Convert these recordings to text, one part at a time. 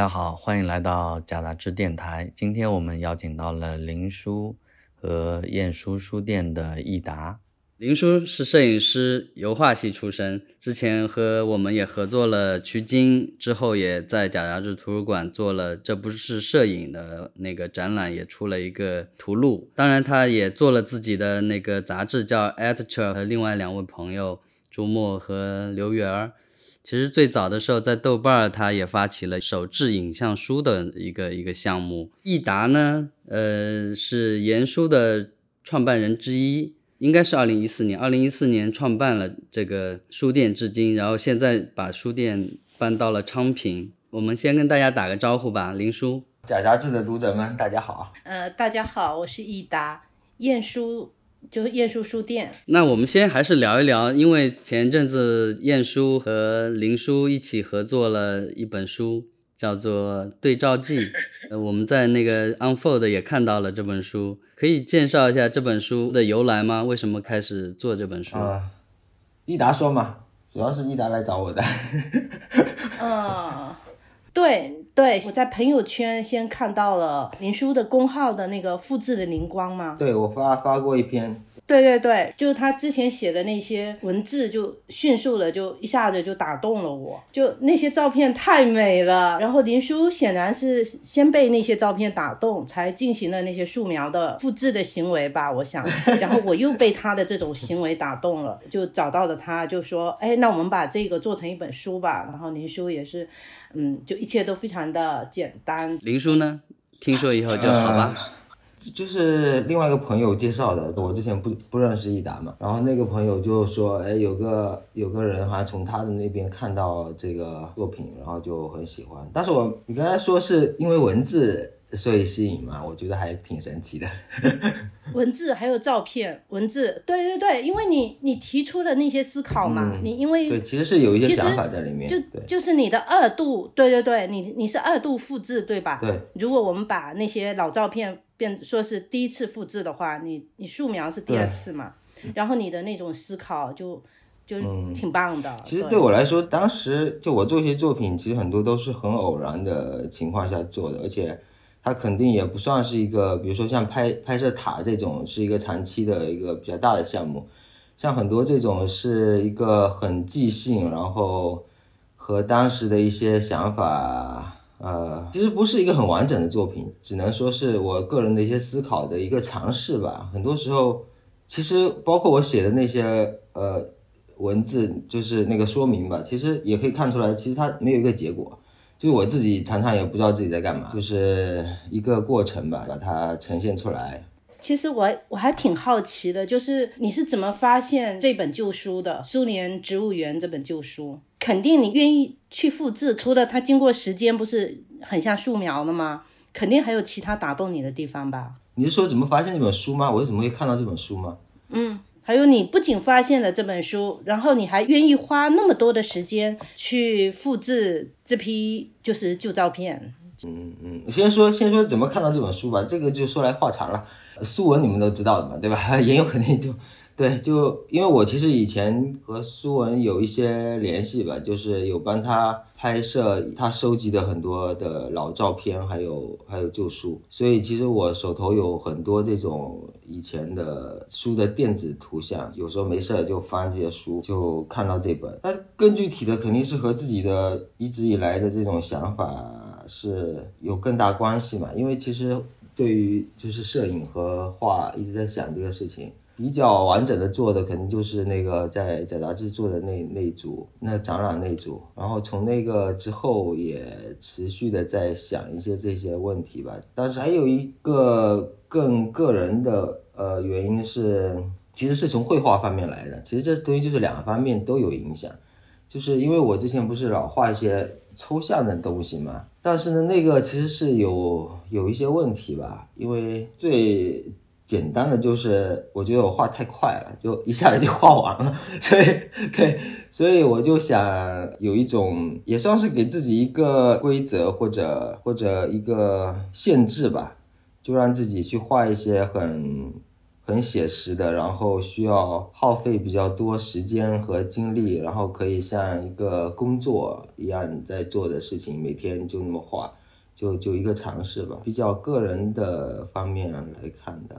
大家好，欢迎来到贾杂志电台。今天我们邀请到了林叔和晏书书店的益达。林叔是摄影师，油画系出身，之前和我们也合作了取经，之后也在贾杂志图书馆做了《这不是摄影》的那个展览，也出了一个图录。当然，他也做了自己的那个杂志，叫《Editor》，和另外两位朋友朱墨和刘元。其实最早的时候，在豆瓣儿，他也发起了手制影像书的一个一个项目。易达呢，呃，是言书的创办人之一。应该是二零一四年，二零一四年创办了这个书店，至今，然后现在把书店搬到了昌平。我们先跟大家打个招呼吧，林叔。假杂志的读者们，大家好。呃，大家好，我是易达，晏书就是晏殊书店。那我们先还是聊一聊，因为前阵子晏殊和林叔一起合作了一本书。叫做《对照记》，呃，我们在那个 Unfold 也看到了这本书，可以介绍一下这本书的由来吗？为什么开始做这本书？啊，益达说嘛，主要是益达来找我的。嗯，对对，我在朋友圈先看到了林叔的公号的那个复制的灵光嘛。对，我发发过一篇。对对对，就是他之前写的那些文字，就迅速的就一下子就打动了我，就那些照片太美了。然后林叔显然是先被那些照片打动，才进行了那些素描的复制的行为吧，我想。然后我又被他的这种行为打动了，就找到了他，就说，哎，那我们把这个做成一本书吧。然后林叔也是，嗯，就一切都非常的简单。林叔呢，听说以后就好吧。就是另外一个朋友介绍的，我之前不不认识益达嘛，然后那个朋友就说，哎，有个有个人好像从他的那边看到这个作品，然后就很喜欢。但是我你刚才说是因为文字。所以吸引嘛，我觉得还挺神奇的。文字还有照片，文字，对对对，因为你你提出的那些思考嘛，你因为对，其实是有一些想法在里面，就就是你的二度，对对对，你你是二度复制，对吧？对。如果我们把那些老照片变说是第一次复制的话，你你素描是第二次嘛，然后你的那种思考就就挺棒的。其实对我来说，当时就我做一些作品，其实很多都是很偶然的情况下做的，而且。它肯定也不算是一个，比如说像拍拍摄塔这种，是一个长期的一个比较大的项目。像很多这种是一个很即兴，然后和当时的一些想法，呃，其实不是一个很完整的作品，只能说是我个人的一些思考的一个尝试吧。很多时候，其实包括我写的那些呃文字，就是那个说明吧，其实也可以看出来，其实它没有一个结果。就我自己常常也不知道自己在干嘛，就是一个过程吧，把它呈现出来。其实我我还挺好奇的，就是你是怎么发现这本旧书的《苏联植物园》这本旧书？肯定你愿意去复制，除了它经过时间不是很像素描的吗？肯定还有其他打动你的地方吧？你是说怎么发现这本书吗？我为什么会看到这本书吗？嗯。还有，你不仅发现了这本书，然后你还愿意花那么多的时间去复制这批就是旧照片。嗯嗯，先说先说怎么看到这本书吧，这个就说来话长了。苏文你们都知道的嘛，对吧？也有可能就。对，就因为我其实以前和苏文有一些联系吧，就是有帮他拍摄他收集的很多的老照片，还有还有旧书，所以其实我手头有很多这种以前的书的电子图像，有时候没事就翻这些书，就看到这本。那更具体的肯定是和自己的一直以来的这种想法是有更大关系嘛，因为其实对于就是摄影和画一直在想这个事情。比较完整的做的，肯定就是那个在在杂志做的那那组，那展览那组。然后从那个之后，也持续的在想一些这些问题吧。但是还有一个更个人的呃原因是，其实是从绘画方面来的。其实这东西就是两个方面都有影响，就是因为我之前不是老画一些抽象的东西嘛，但是呢，那个其实是有有一些问题吧，因为最。简单的就是，我觉得我画太快了，就一下子就画完了，所以对，所以我就想有一种，也算是给自己一个规则或者或者一个限制吧，就让自己去画一些很。很写实的，然后需要耗费比较多时间和精力，然后可以像一个工作一样在做的事情，每天就那么画，就就一个尝试吧，比较个人的方面来看的。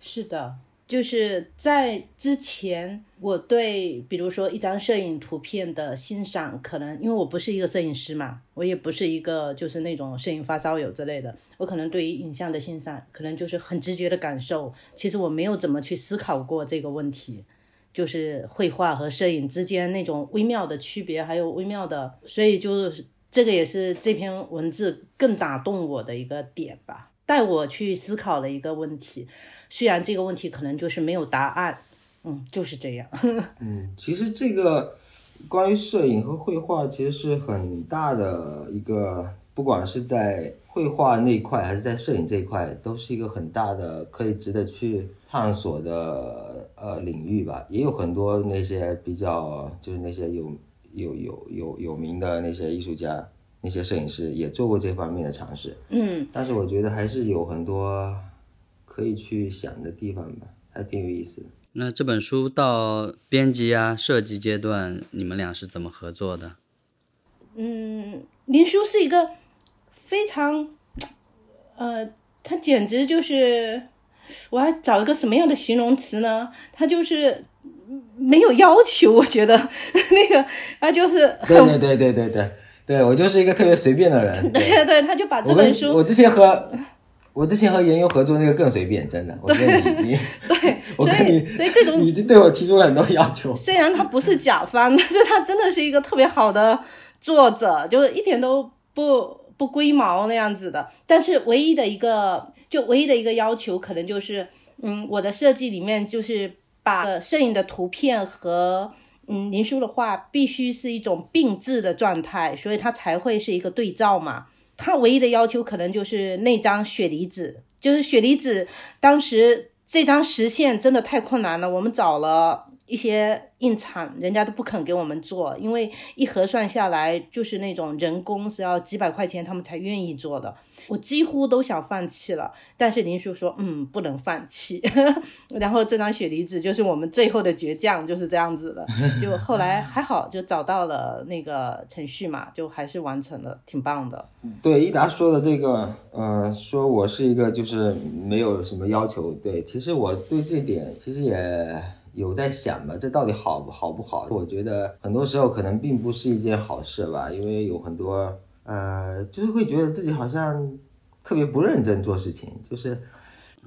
是的。就是在之前，我对比如说一张摄影图片的欣赏，可能因为我不是一个摄影师嘛，我也不是一个就是那种摄影发烧友之类的，我可能对于影像的欣赏，可能就是很直觉的感受。其实我没有怎么去思考过这个问题，就是绘画和摄影之间那种微妙的区别，还有微妙的，所以就是这个也是这篇文字更打动我的一个点吧，带我去思考了一个问题。虽然这个问题可能就是没有答案，嗯，就是这样。嗯，其实这个关于摄影和绘画，其实是很大的一个，不管是在绘画那一块，还是在摄影这一块，都是一个很大的可以值得去探索的呃领域吧。也有很多那些比较，就是那些有有有有有名的那些艺术家、那些摄影师也做过这方面的尝试。嗯，但是我觉得还是有很多。可以去想的地方吧，还挺有意思的。那这本书到编辑啊、设计阶段，你们俩是怎么合作的？嗯，林叔是一个非常，呃，他简直就是，我要找一个什么样的形容词呢？他就是没有要求，我觉得 那个他就是，对对对对对对，对我就是一个特别随便的人。对对对，他就把这本书，我之前和。我之前和严优合作那个更随便，真的。我跟你已经，对，我跟你，所以这种已经对我提出了很多要求。虽然他不是甲方，但是他真的是一个特别好的作者，就是一点都不不龟毛那样子的。但是唯一的一个，就唯一的一个要求，可能就是，嗯，我的设计里面就是把摄影的图片和嗯林叔的话必须是一种并置的状态，所以它才会是一个对照嘛。它唯一的要求可能就是那张雪梨纸，就是雪梨纸，当时这张实现真的太困难了，我们找了一些。印厂人家都不肯给我们做，因为一核算下来就是那种人工是要几百块钱，他们才愿意做的。我几乎都想放弃了，但是林叔说，嗯，不能放弃。然后这张雪梨纸就是我们最后的倔强，就是这样子的。就后来还好，就找到了那个程序嘛，就还是完成了，挺棒的。对，一达说的这个，呃，说我是一个就是没有什么要求。对，其实我对这点其实也。有在想吧，这到底好好不好？我觉得很多时候可能并不是一件好事吧，因为有很多呃，就是会觉得自己好像特别不认真做事情。就是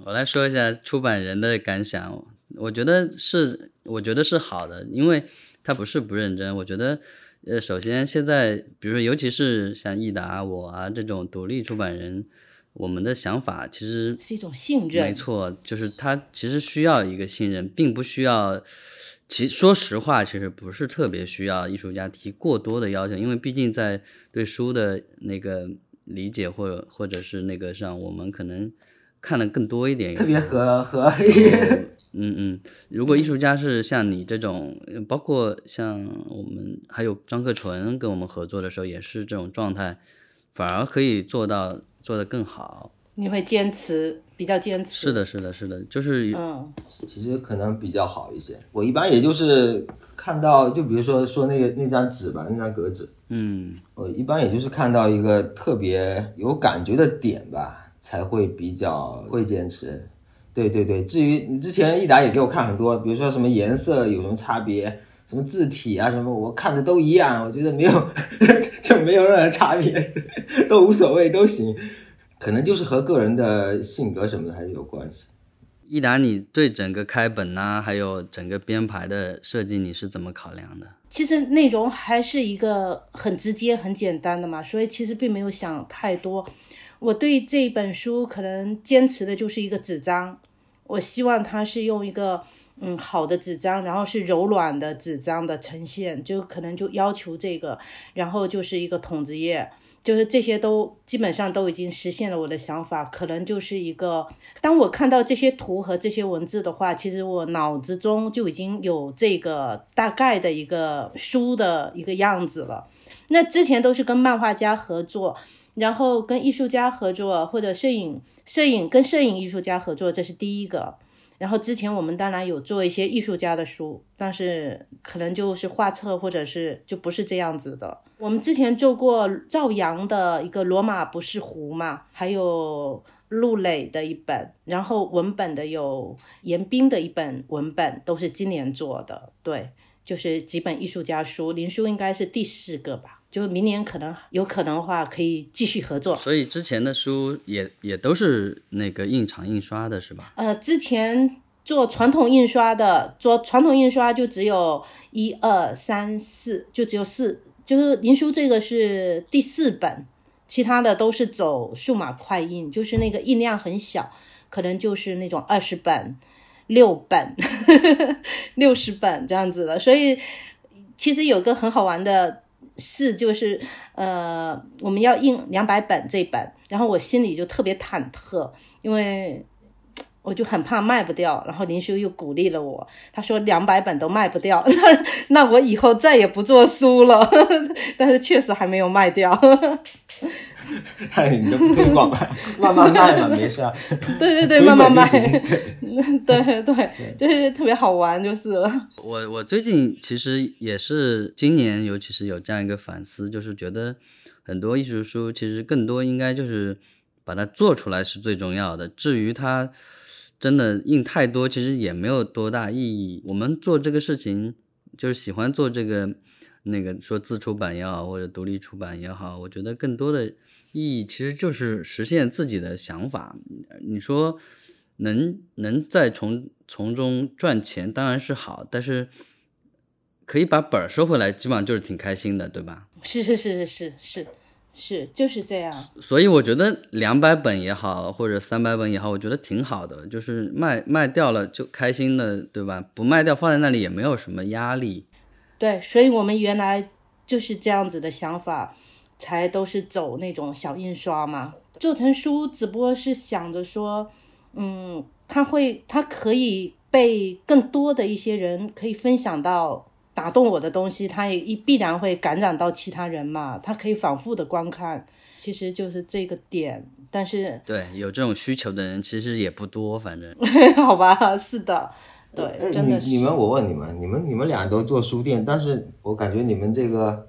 我来说一下出版人的感想，我觉得是，我觉得是好的，因为他不是不认真。我觉得，呃，首先现在，比如说，尤其是像易达我啊这种独立出版人。我们的想法其实是一种信任，没错，就是他其实需要一个信任，并不需要。其说实话，其实不是特别需要艺术家提过多的要求，因为毕竟在对书的那个理解或者或者是那个上，我们可能看的更多一点。特别和和，嗯 嗯，如果艺术家是像你这种，包括像我们还有张克纯跟我们合作的时候，也是这种状态，反而可以做到。做得更好，你会坚持，比较坚持。是的，是的，是的，就是嗯，其实可能比较好一些。我一般也就是看到，就比如说说那个那张纸吧，那张格纸，嗯，我一般也就是看到一个特别有感觉的点吧，才会比较会坚持。对对对，至于你之前一达也给我看很多，比如说什么颜色有什么差别。什么字体啊，什么我看着都一样，我觉得没有就没有任何差别，都无所谓，都行。可能就是和个人的性格什么的还是有关系。一达，你对整个开本呐，还有整个编排的设计，你是怎么考量的？其实内容还是一个很直接、很简单的嘛，所以其实并没有想太多。我对这本书可能坚持的就是一个纸张，我希望它是用一个。嗯，好的纸张，然后是柔软的纸张的呈现，就可能就要求这个，然后就是一个筒子页，就是这些都基本上都已经实现了我的想法，可能就是一个，当我看到这些图和这些文字的话，其实我脑子中就已经有这个大概的一个书的一个样子了。那之前都是跟漫画家合作，然后跟艺术家合作，或者摄影摄影跟摄影艺术家合作，这是第一个。然后之前我们当然有做一些艺术家的书，但是可能就是画册或者是就不是这样子的。我们之前做过赵阳的一个《罗马不是湖》嘛，还有陆磊的一本，然后文本的有严彬的一本文本，都是今年做的。对，就是几本艺术家书，林书应该是第四个吧。就明年可能有可能的话，可以继续合作。所以之前的书也也都是那个印厂印刷的是吧？呃，之前做传统印刷的，做传统印刷就只有一二三四，就只有四，就是林书这个是第四本，其他的都是走数码快印，就是那个印量很小，可能就是那种二十本、六本、六十本这样子的。所以其实有个很好玩的。事，就是呃，我们要印两百本这本，然后我心里就特别忐忑，因为我就很怕卖不掉。然后林叔又鼓励了我，他说两百本都卖不掉，那 那我以后再也不做书了。但是确实还没有卖掉。嗨，你都不推广吧，慢慢卖嘛，没事啊。对对对，慢慢卖。对对对，就是特别好玩，就是了我我最近其实也是今年，尤其是有这样一个反思，就是觉得很多艺术书其实更多应该就是把它做出来是最重要的。至于它真的印太多，其实也没有多大意义。我们做这个事情，就是喜欢做这个那个说自出版也好，或者独立出版也好，我觉得更多的。意义其实就是实现自己的想法。你说能能再从从中赚钱，当然是好，但是可以把本儿收回来，基本上就是挺开心的，对吧？是是是是是是是，就是这样。所以我觉得两百本也好，或者三百本也好，我觉得挺好的，就是卖卖掉了就开心的，对吧？不卖掉放在那里也没有什么压力。对，所以我们原来就是这样子的想法。才都是走那种小印刷嘛，做成书只不过是想着说，嗯，它会，它可以被更多的一些人可以分享到打动我的东西，它也一必然会感染到其他人嘛，他可以反复的观看，其实就是这个点。但是对有这种需求的人其实也不多，反正 好吧，是的，对，真的是。你们，我问你们，你们你们俩都做书店，但是我感觉你们这个。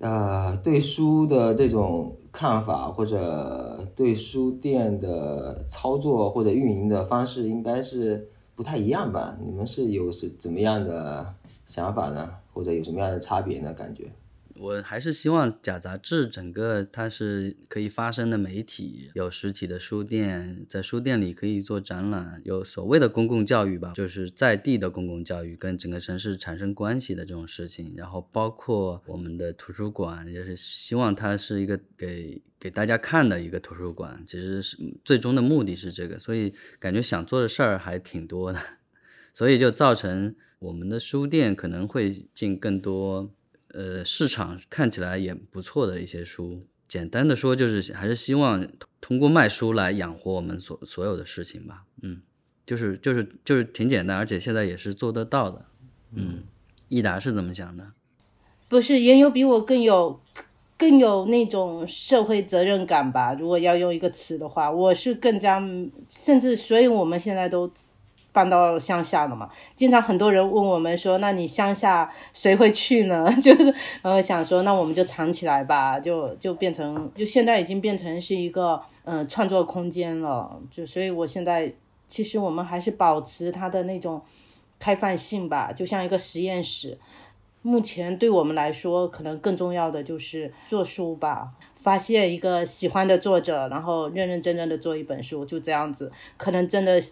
呃，对书的这种看法，或者对书店的操作或者运营的方式，应该是不太一样吧？你们是有是怎么样的想法呢？或者有什么样的差别呢？感觉？我还是希望假杂志整个它是可以发声的媒体，有实体的书店，在书店里可以做展览，有所谓的公共教育吧，就是在地的公共教育，跟整个城市产生关系的这种事情。然后包括我们的图书馆，也是希望它是一个给给大家看的一个图书馆。其实是最终的目的是这个，所以感觉想做的事儿还挺多的，所以就造成我们的书店可能会进更多。呃，市场看起来也不错的一些书，简单的说就是还是希望通过卖书来养活我们所所有的事情吧。嗯，就是就是就是挺简单，而且现在也是做得到的。嗯，益达是怎么想的？不是，也有比我更有更有那种社会责任感吧？如果要用一个词的话，我是更加甚至，所以我们现在都。搬到乡下了嘛？经常很多人问我们说：“那你乡下谁会去呢？” 就是呃想说，那我们就藏起来吧，就就变成就现在已经变成是一个嗯创作空间了。就所以，我现在其实我们还是保持它的那种开放性吧，就像一个实验室。目前对我们来说，可能更重要的就是做书吧，发现一个喜欢的作者，然后认认真真的做一本书，就这样子，可能真的。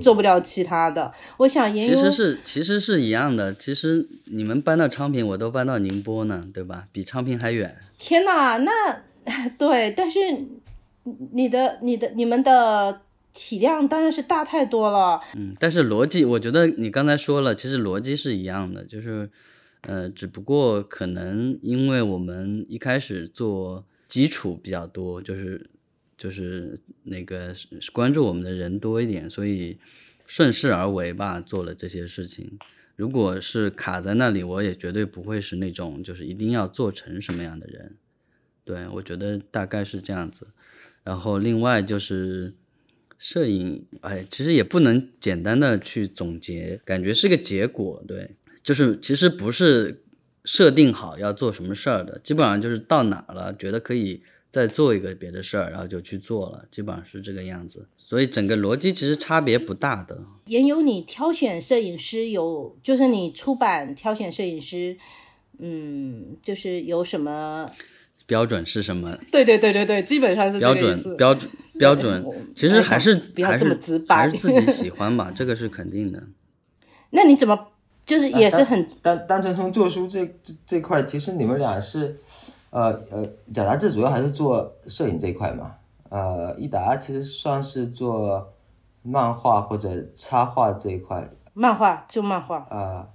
做不了其他的，我想。其实是其实是一样的，其实你们搬到昌平，我都搬到宁波呢，对吧？比昌平还远。天哪，那 对，但是你的你的你们的体量当然是大太多了。嗯，但是逻辑，我觉得你刚才说了，其实逻辑是一样的，就是呃，只不过可能因为我们一开始做基础比较多，就是。就是那个关注我们的人多一点，所以顺势而为吧，做了这些事情。如果是卡在那里，我也绝对不会是那种就是一定要做成什么样的人。对我觉得大概是这样子。然后另外就是摄影，哎，其实也不能简单的去总结，感觉是个结果，对，就是其实不是设定好要做什么事儿的，基本上就是到哪了，觉得可以再做一个别的事儿，然后就去做了，基本上是这个样子。所以整个逻辑其实差别不大的。也有你挑选摄影师有，就是你出版挑选摄影师，嗯，就是有什么？标准是什么？对对对对对，基本上是标准标准 标准，其实还是不要这么直白，还是自己喜欢吧，这个是肯定的。那你怎么就是也是很单单纯从做书这这这块，其实你们俩是呃呃，贾达志主要还是做摄影这一块嘛，呃，益达其实算是做漫画或者插画这一块，漫画就漫画啊。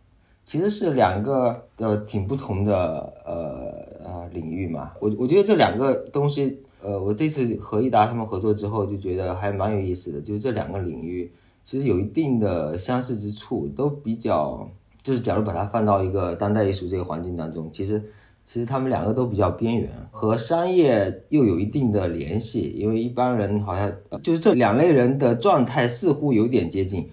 其实是两个呃挺不同的呃呃领域嘛，我我觉得这两个东西，呃，我这次和益达他们合作之后就觉得还蛮有意思的，就是这两个领域其实有一定的相似之处，都比较就是假如把它放到一个当代艺术这个环境当中，其实其实他们两个都比较边缘，和商业又有一定的联系，因为一般人好像就是这两类人的状态似乎有点接近，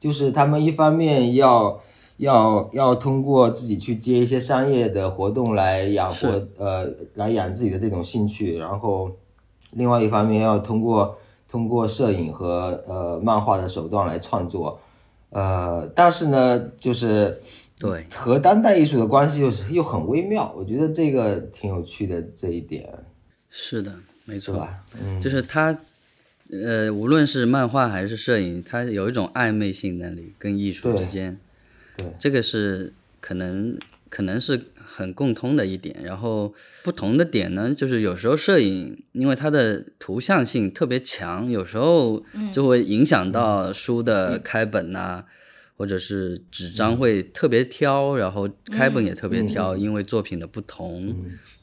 就是他们一方面要。要要通过自己去接一些商业的活动来养活，呃，来养自己的这种兴趣，然后，另外一方面要通过通过摄影和呃漫画的手段来创作，呃，但是呢，就是对和当代艺术的关系又是又很微妙，我觉得这个挺有趣的这一点。是的，没错吧？嗯，就是他，呃，无论是漫画还是摄影，它有一种暧昧性那里跟艺术之间。对，这个是可能可能是很共通的一点，然后不同的点呢，就是有时候摄影因为它的图像性特别强，有时候就会影响到书的开本呐。或者是纸张会特别挑，然后开本也特别挑，因为作品的不同，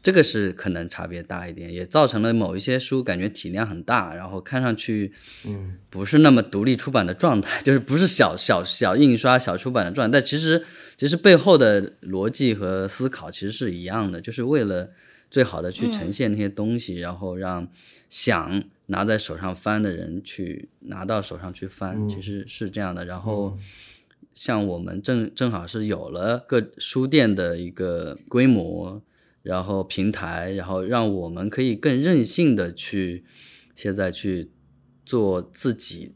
这个是可能差别大一点，也造成了某一些书感觉体量很大，然后看上去，嗯，不是那么独立出版的状态，就是不是小小小印刷小出版的状态，但其实其实背后的逻辑和思考其实是一样的，就是为了最好的去呈现那些东西，然后让想拿在手上翻的人去拿到手上去翻，其实是这样的，然后。像我们正正好是有了个书店的一个规模，然后平台，然后让我们可以更任性的去现在去做自己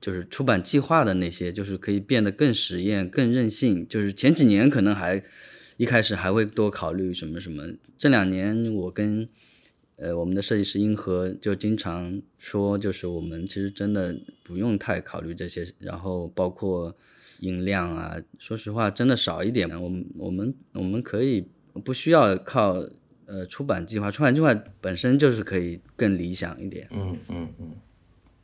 就是出版计划的那些，就是可以变得更实验、更任性。就是前几年可能还一开始还会多考虑什么什么，这两年我跟呃我们的设计师英和就经常说，就是我们其实真的不用太考虑这些，然后包括。音量啊，说实话，真的少一点。我们我们我们可以不需要靠呃出版计划，出版计划本身就是可以更理想一点。嗯嗯嗯。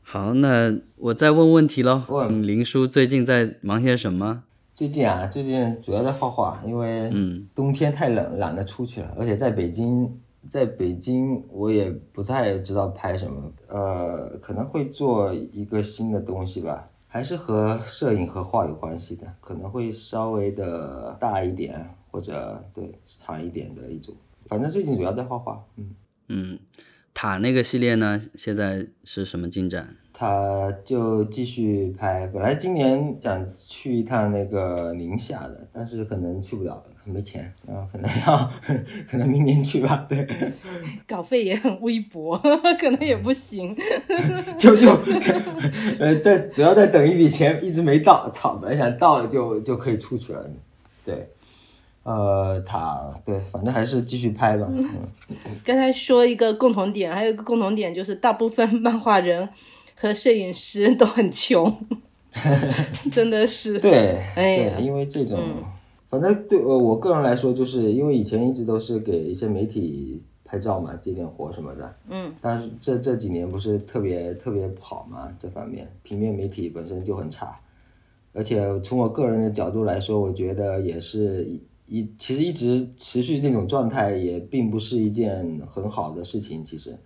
好，那我再问问题喽。问林叔最近在忙些什么？最近啊，最近主要在画画，因为嗯冬天太冷，懒得出去了。而且在北京，在北京我也不太知道拍什么，呃，可能会做一个新的东西吧。还是和摄影和画有关系的，可能会稍微的大一点，或者对长一点的一种。反正最近主要在画画，嗯嗯。塔那个系列呢，现在是什么进展？他就继续拍，本来今年想去一趟那个宁夏的，但是可能去不了，没钱，然后可能要 可能明年去吧。对，稿费也很微薄，可能也不行。就就呃，在主要在等一笔钱，一直没到，操！本来想到了就就可以出去了。对，呃，他对，反正还是继续拍吧。嗯，刚才说一个共同点，还有一个共同点就是大部分漫画人。和摄影师 都很穷，真的是对，对，因为这种，反正对我我个人来说，就是因为以前一直都是给一些媒体拍照嘛，接点活什么的，嗯，但是这这几年不是特别特别不好嘛，这方面平面媒体本身就很差，而且从我个人的角度来说，我觉得也是一其实一直持续这种状态也并不是一件很好的事情，其实。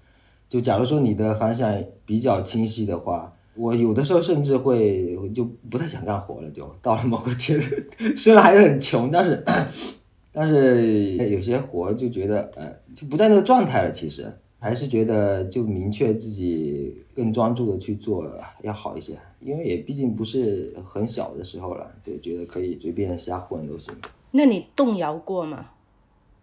就假如说你的方向比较清晰的话，我有的时候甚至会就不太想干活了，就 到了某个阶段，虽然还是很穷，但是 但是有些活就觉得呃就不在那个状态了。其实还是觉得就明确自己更专注的去做要好一些，因为也毕竟不是很小的时候了，对，觉得可以随便瞎混都行。那你动摇过吗？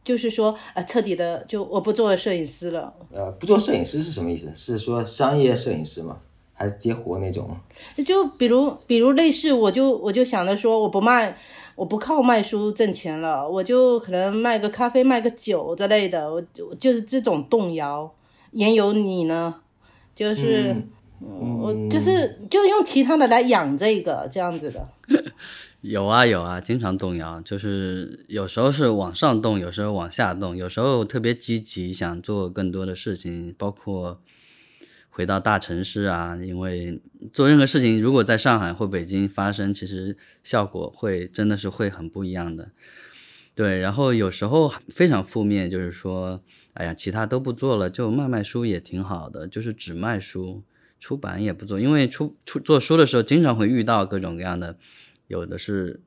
就是说，呃，彻底的就我不做摄影师了。呃，不做摄影师是什么意思？是说商业摄影师吗？还是接活那种？就比如，比如类似，我就我就想着说，我不卖，我不靠卖书挣钱了，我就可能卖个咖啡、卖个酒之类的，我就就是这种动摇。言有你呢，就是，我就是就用其他的来养这个这样子的。有啊有啊，经常动摇，就是有时候是往上动，有时候往下动，有时候特别积极，想做更多的事情，包括。回到大城市啊，因为做任何事情，如果在上海或北京发生，其实效果会真的是会很不一样的。对，然后有时候非常负面，就是说，哎呀，其他都不做了，就卖卖书也挺好的，就是只卖书，出版也不做，因为出出做书的时候，经常会遇到各种各样的，有的是，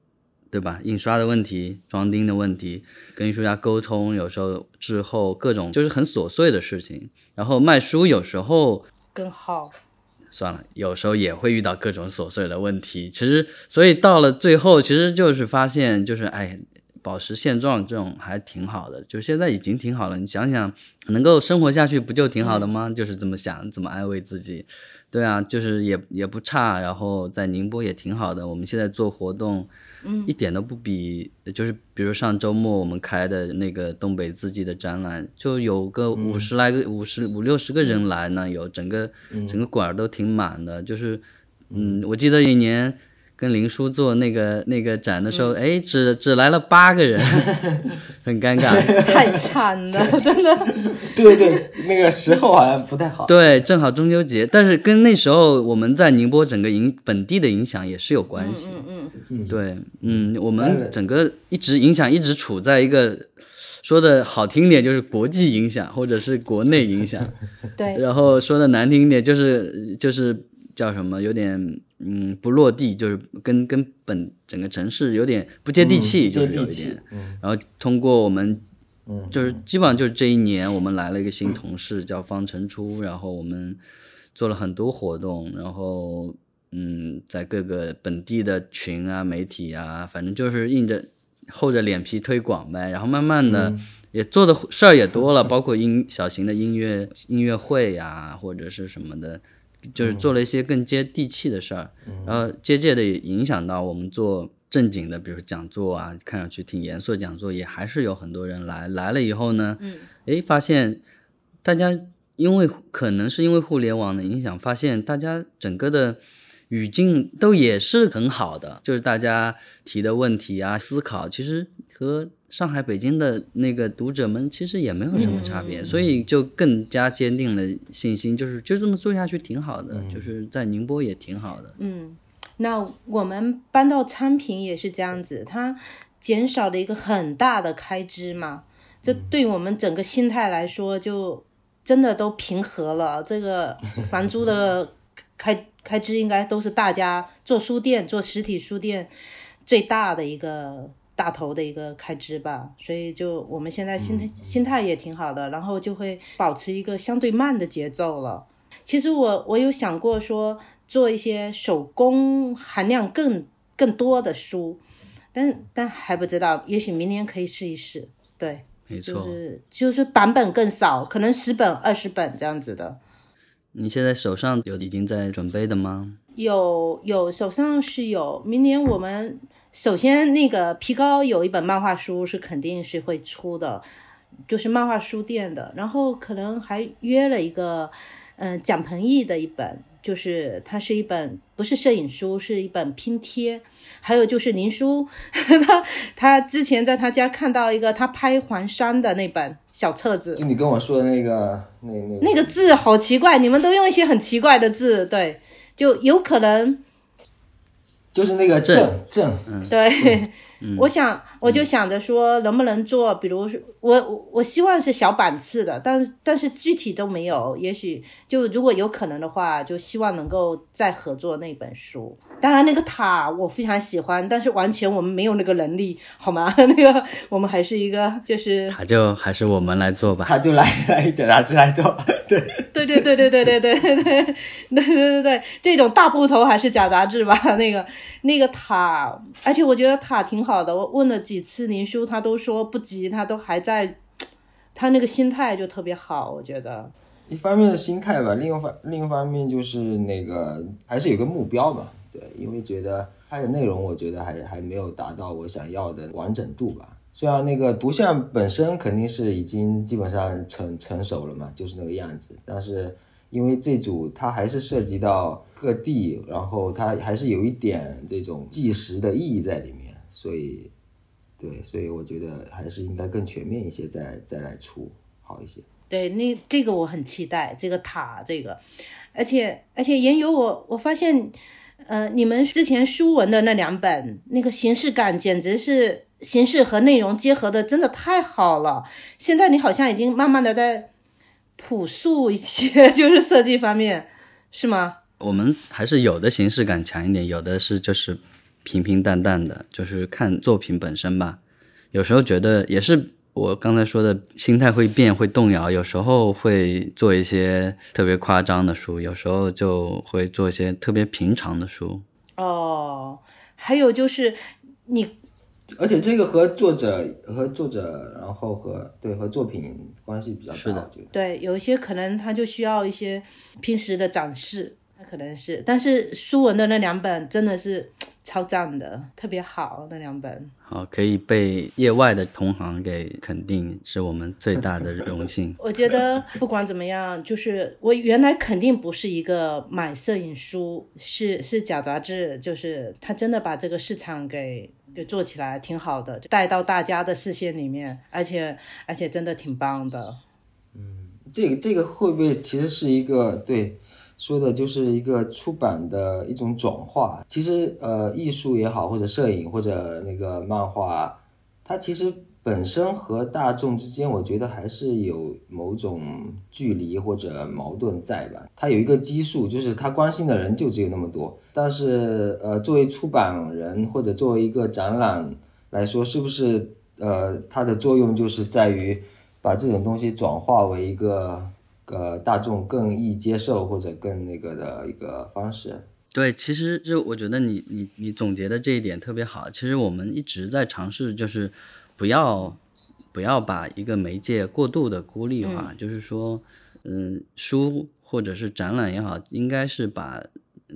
对吧？印刷的问题，装订的问题，跟艺术家沟通，有时候滞后，各种就是很琐碎的事情。然后卖书有时候。更好，算了，有时候也会遇到各种琐碎的问题。其实，所以到了最后，其实就是发现，就是哎，保持现状这种还挺好的。就现在已经挺好了，你想想，能够生活下去，不就挺好的吗？就是这么想，怎么安慰自己。对啊，就是也也不差，然后在宁波也挺好的。我们现在做活动，嗯，一点都不比，就是比如上周末我们开的那个东北自己的展览，就有个五十来个、五十五六十个人来呢，有整个整个馆儿都挺满的。就是，嗯，我记得一年。跟林叔做那个那个展的时候，哎，只只来了八个人，很尴尬，太惨了，真的。对对，那个时候好像不太好。对，正好中秋节，但是跟那时候我们在宁波整个影本地的影响也是有关系。嗯嗯。对，嗯，我们整个一直影响一直处在一个说的好听点就是国际影响，或者是国内影响。对。然后说的难听点就是就是叫什么，有点。嗯，不落地就是跟跟本整个城市有点不接地气，就是有一点。然后通过我们，就是基本上就是这一年，我们来了一个新同事叫方晨初，然后我们做了很多活动，然后嗯，在各个本地的群啊、媒体啊，反正就是硬着厚着脸皮推广呗。然后慢慢的也做的事儿也多了，包括音小型的音乐音乐会呀，或者是什么的。就是做了一些更接地气的事儿，然后间接的影响到我们做正经的，比如讲座啊，看上去挺严肃的讲座，也还是有很多人来。来了以后呢，哎，发现大家因为可能是因为互联网的影响，发现大家整个的语境都也是很好的，就是大家提的问题啊，思考其实和。上海、北京的那个读者们其实也没有什么差别，所以就更加坚定了信心，就是就这么做下去挺好的，就是在宁波也挺好的。嗯，那我们搬到昌平也是这样子，它减少了一个很大的开支嘛，这对我们整个心态来说，就真的都平和了。这个 房租的开开支应该都是大家做书店、做实体书店最大的一个。大头的一个开支吧，所以就我们现在心态心态也挺好的，然后就会保持一个相对慢的节奏了。其实我我有想过说做一些手工含量更更多的书，但但还不知道，也许明年可以试一试。对，没错，就是就是版本更少，可能十本二十本这样子的。你现在手上有已经在准备的吗？有有，手上是有，明年我们。首先，那个皮高有一本漫画书是肯定是会出的，就是漫画书店的。然后可能还约了一个，嗯，蒋鹏毅的一本，就是它是一本不是摄影书，是一本拼贴。还有就是林叔，他他之前在他家看到一个他拍黄山的那本小册子，就你跟我说的那个那那那个字好奇怪，你们都用一些很奇怪的字，对，就有可能。就是那个正正，对，我想我就想着说，能不能做，比如说我我我希望是小版次的，但是但是具体都没有。也许就如果有可能的话，就希望能够再合作那本书。当然，那个塔我非常喜欢，但是完全我们没有那个能力，好吗？那个我们还是一个就是塔就还是我们来做吧。他就来来假杂志来做，对 对对对对对对对对对对对对对，这种大部头还是假杂志吧。那个那个塔，而且我觉得塔挺好的。我问了几次林叔，他都说不急，他都还在，他那个心态就特别好，我觉得。一方面是心态吧，另一方另一方面就是那个还是有个目标嘛。对，因为觉得它的内容，我觉得还还没有达到我想要的完整度吧。虽然那个图像本身肯定是已经基本上成成熟了嘛，就是那个样子，但是因为这组它还是涉及到各地，然后它还是有一点这种纪实的意义在里面，所以，对，所以我觉得还是应该更全面一些，再再来出好一些。对，那这个我很期待这个塔，这个，而且而且也有我我发现。呃，你们之前书文的那两本，那个形式感简直是形式和内容结合的，真的太好了。现在你好像已经慢慢的在朴素一些，就是设计方面，是吗？我们还是有的形式感强一点，有的是就是平平淡淡的，就是看作品本身吧。有时候觉得也是。我刚才说的心态会变，会动摇，有时候会做一些特别夸张的书，有时候就会做一些特别平常的书。哦，还有就是你，而且这个和作者和作者，然后和对和作品关系比较大。是的，对，有一些可能他就需要一些平时的展示，那可能是，但是书文的那两本真的是。超赞的，特别好那两本，好可以被业外的同行给肯定，是我们最大的荣幸。我觉得不管怎么样，就是我原来肯定不是一个买摄影书，是是假杂志，就是他真的把这个市场给给做起来，挺好的，带到大家的视线里面，而且而且真的挺棒的。嗯，这个这个会不会其实是一个对？说的就是一个出版的一种转化。其实，呃，艺术也好，或者摄影，或者那个漫画，它其实本身和大众之间，我觉得还是有某种距离或者矛盾在吧。它有一个基数，就是它关心的人就只有那么多。但是，呃，作为出版人或者作为一个展览来说，是不是呃，它的作用就是在于把这种东西转化为一个。呃，大众更易接受或者更那个的一个方式。对，其实就我觉得你你你总结的这一点特别好。其实我们一直在尝试，就是不要不要把一个媒介过度的孤立化。就是说，嗯，书或者是展览也好，应该是把，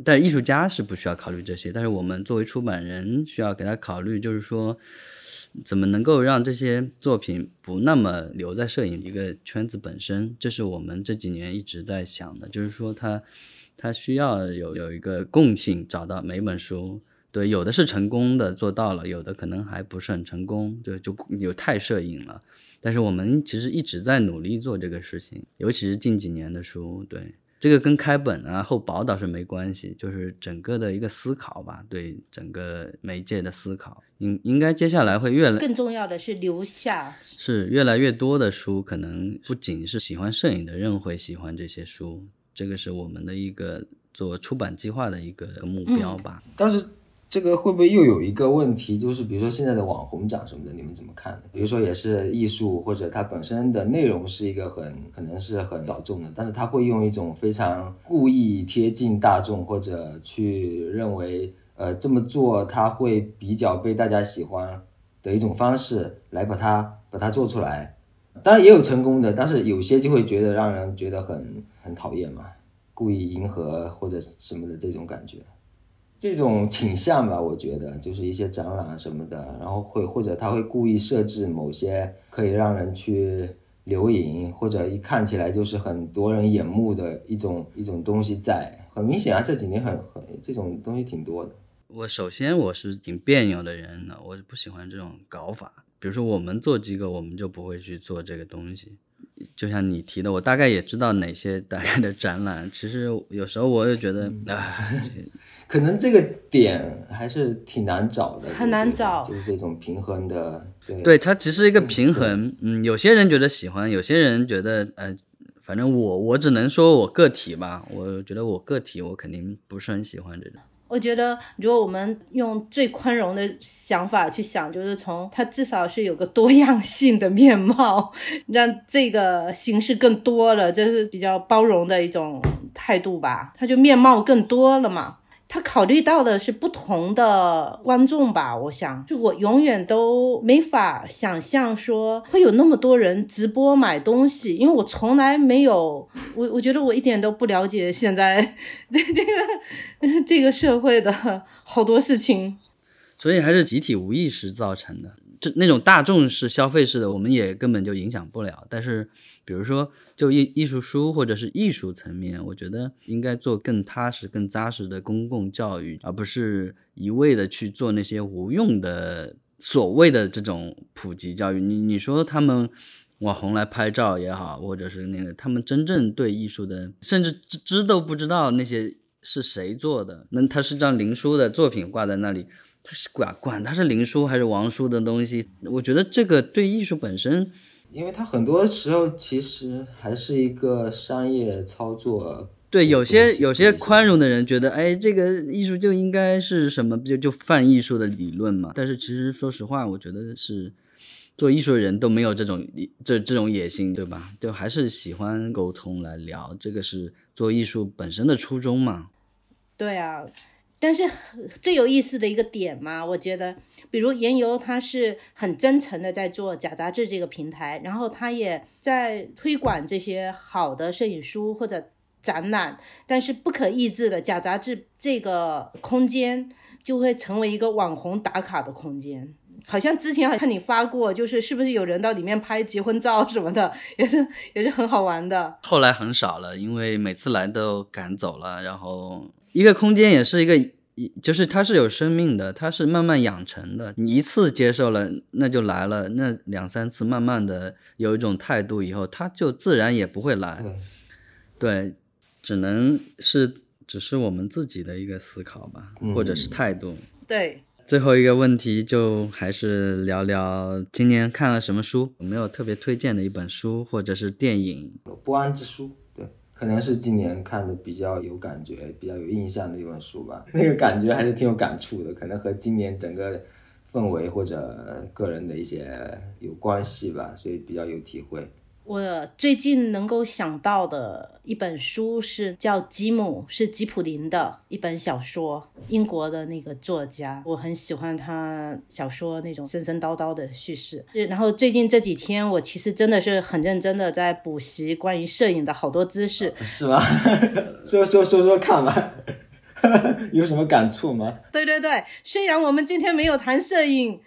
但艺术家是不需要考虑这些。但是我们作为出版人，需要给他考虑，就是说。怎么能够让这些作品不那么留在摄影一个圈子本身？这是我们这几年一直在想的，就是说他，他需要有有一个共性，找到每本书，对，有的是成功的做到了，有的可能还不是很成功，对，就有太摄影了。但是我们其实一直在努力做这个事情，尤其是近几年的书，对。这个跟开本啊后薄倒是没关系，就是整个的一个思考吧，对整个媒介的思考，应应该接下来会越来更重要的是留下，是越来越多的书，可能不仅是喜欢摄影的人会喜欢这些书，这个是我们的一个做出版计划的一个目标吧。但是。这个会不会又有一个问题，就是比如说现在的网红奖什么的，你们怎么看？比如说也是艺术，或者它本身的内容是一个很可能是很小众的，但是他会用一种非常故意贴近大众，或者去认为呃这么做他会比较被大家喜欢的一种方式来把它把它做出来。当然也有成功的，但是有些就会觉得让人觉得很很讨厌嘛，故意迎合或者什么的这种感觉。这种倾向吧，我觉得就是一些展览什么的，然后会或者他会故意设置某些可以让人去留影，或者一看起来就是很多人眼目的一种一种东西在。很明显啊，这几年很很这种东西挺多的。我首先我是挺别扭的人呢，我不喜欢这种搞法。比如说我们做机构，我们就不会去做这个东西。就像你提的，我大概也知道哪些大概的展览。其实有时候我也觉得啊。可能这个点还是挺难找的，很难找就是这种平衡的，对对，它其实一个平衡。嗯，有些人觉得喜欢，有些人觉得呃，反正我我只能说我个体吧，我觉得我个体我肯定不是很喜欢这种。我觉得，如果我们用最宽容的想法去想，就是从它至少是有个多样性的面貌，让这个形式更多了，这是比较包容的一种态度吧。它就面貌更多了嘛。他考虑到的是不同的观众吧，我想，就我永远都没法想象说会有那么多人直播买东西，因为我从来没有，我我觉得我一点都不了解现在这 这个这个社会的好多事情。所以还是集体无意识造成的。这那种大众式消费式的，我们也根本就影响不了。但是，比如说就艺艺术书或者是艺术层面，我觉得应该做更踏实、更扎实的公共教育，而不是一味的去做那些无用的所谓的这种普及教育。你你说他们网红来拍照也好，或者是那个他们真正对艺术的，甚至知知都不知道那些是谁做的，那他是张林书的作品挂在那里。他是管管他是林书还是王书的东西，我觉得这个对艺术本身，因为他很多时候其实还是一个商业操作。对有些有些宽容的人觉得，哎，这个艺术就应该是什么，就就泛艺术的理论嘛。但是其实说实话，我觉得是做艺术的人都没有这种这这种野心，对吧？就还是喜欢沟通来聊，这个是做艺术本身的初衷嘛。对啊，但是最有意思的一个点嘛，我觉得，比如言游，他是很真诚的在做假杂志这个平台，然后他也在推广这些好的摄影书或者展览，但是不可抑制的假杂志这个空间就会成为一个网红打卡的空间。好像之前好像你发过，就是是不是有人到里面拍结婚照什么的，也是也是很好玩的。后来很少了，因为每次来都赶走了。然后一个空间也是一个，一就是它是有生命的，它是慢慢养成的。你一次接受了，那就来了；那两三次慢慢的有一种态度以后，它就自然也不会来。对，对，只能是只是我们自己的一个思考吧，或者是态度。对，最后一个问题就还是聊聊今年看了什么书，有没有特别推荐的一本书或者是电影？不安之书，对，可能是今年看的比较有感觉、比较有印象的一本书吧。那个感觉还是挺有感触的，可能和今年整个氛围或者个人的一些有关系吧，所以比较有体会。我最近能够想到的一本书是叫《吉姆》，是吉普林的一本小说，英国的那个作家，我很喜欢他小说那种神神叨叨的叙事。然后最近这几天，我其实真的是很认真的在补习关于摄影的好多知识。是吗？说说说说看吧，有什么感触吗？对对对，虽然我们今天没有谈摄影，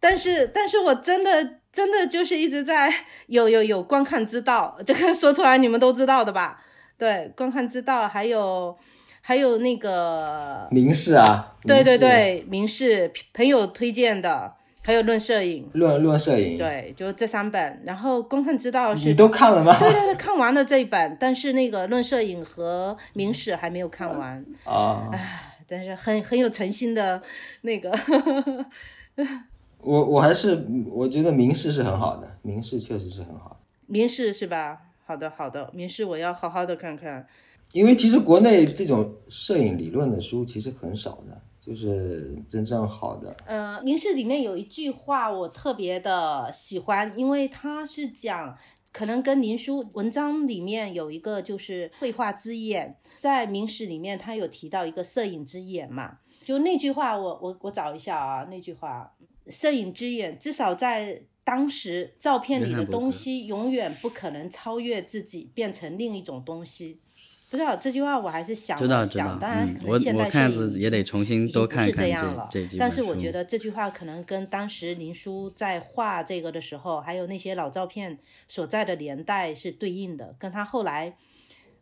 但是但是我真的真的就是一直在 有有有观看之道，这个说出来你们都知道的吧？对，观看之道，还有还有那个，明示啊，对对，对，明示朋友推荐的，还有论摄影，论论摄影，对，就这三本。然后观看之道是你都看了吗？对对对，看完了这一本，但是那个论摄影和明史还没有看完，啊，但是很很有诚心的那个。我我还是我觉得明示是很好的，明示确实是很好的。民事是吧？好的，好的，民事我要好好的看看。因为其实国内这种摄影理论的书其实很少的，就是真正好的。呃，民事里面有一句话我特别的喜欢，因为它是讲，可能跟林书文章里面有一个就是绘画之眼，在明史里面他有提到一个摄影之眼嘛，就那句话我我我找一下啊，那句话，摄影之眼至少在。当时照片里的东西永远不可能超越自己，变成另一种东西。不知道这句话我还是想知道知道了想，当然可能现代我看摄影子也得重新多看看这样了但是我觉得这句话可能跟当时林叔在画这个的时候，还有那些老照片所在的年代是对应的，跟他后来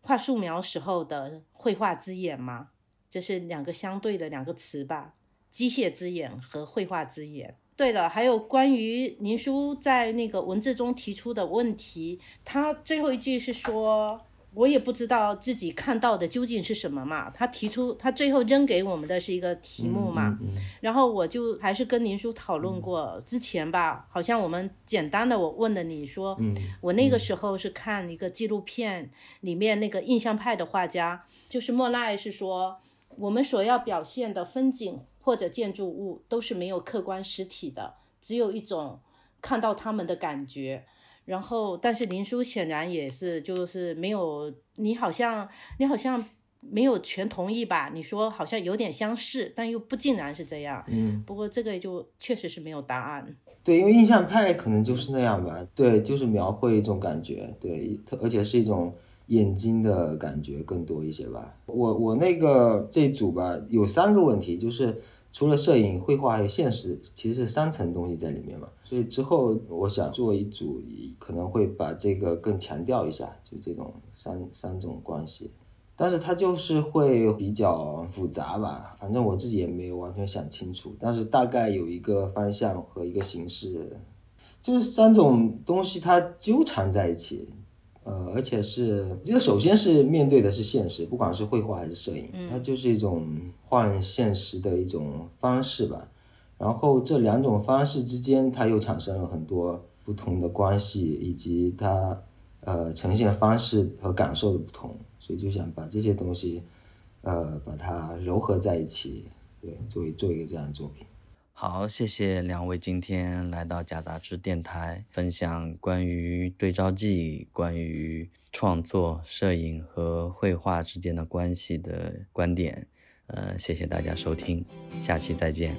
画素描时候的绘画之眼嘛，这是两个相对的两个词吧，机械之眼和绘画之眼。对了，还有关于林叔在那个文字中提出的问题，他最后一句是说，我也不知道自己看到的究竟是什么嘛。他提出，他最后扔给我们的是一个题目嘛，然后我就还是跟林叔讨论过，之前吧，好像我们简单的我问了你说，我那个时候是看一个纪录片，里面那个印象派的画家，就是莫奈是说，我们所要表现的风景或者建筑物都是没有客观实体的，只有一种看到他们的感觉。然后，但是林叔显然也是，就是没有，你好像你好像没有全同意吧？你说好像有点相似，但又不尽然是这样。嗯，不过这个就确实是没有答案。对，因为印象派可能就是那样吧。对，就是描绘一种感觉，对，而且是一种眼睛的感觉更多一些吧。我我那个这组吧，有三个问题，就是。除了摄影、绘画还有现实，其实是三层东西在里面嘛。所以之后我想做一组，可能会把这个更强调一下，就这种三三种关系。但是它就是会比较复杂吧，反正我自己也没有完全想清楚。但是大概有一个方向和一个形式，就是三种东西它纠缠在一起。呃，而且是，就首先是面对的是现实，不管是绘画还是摄影，它就是一种换现实的一种方式吧。然后这两种方式之间，它又产生了很多不同的关系，以及它呃呈现方式和感受的不同，所以就想把这些东西，呃，把它糅合在一起，对，作为做一个这样的作品。好，谢谢两位今天来到假杂志电台，分享关于对照记、关于创作、摄影和绘画之间的关系的观点。呃，谢谢大家收听，下期再见。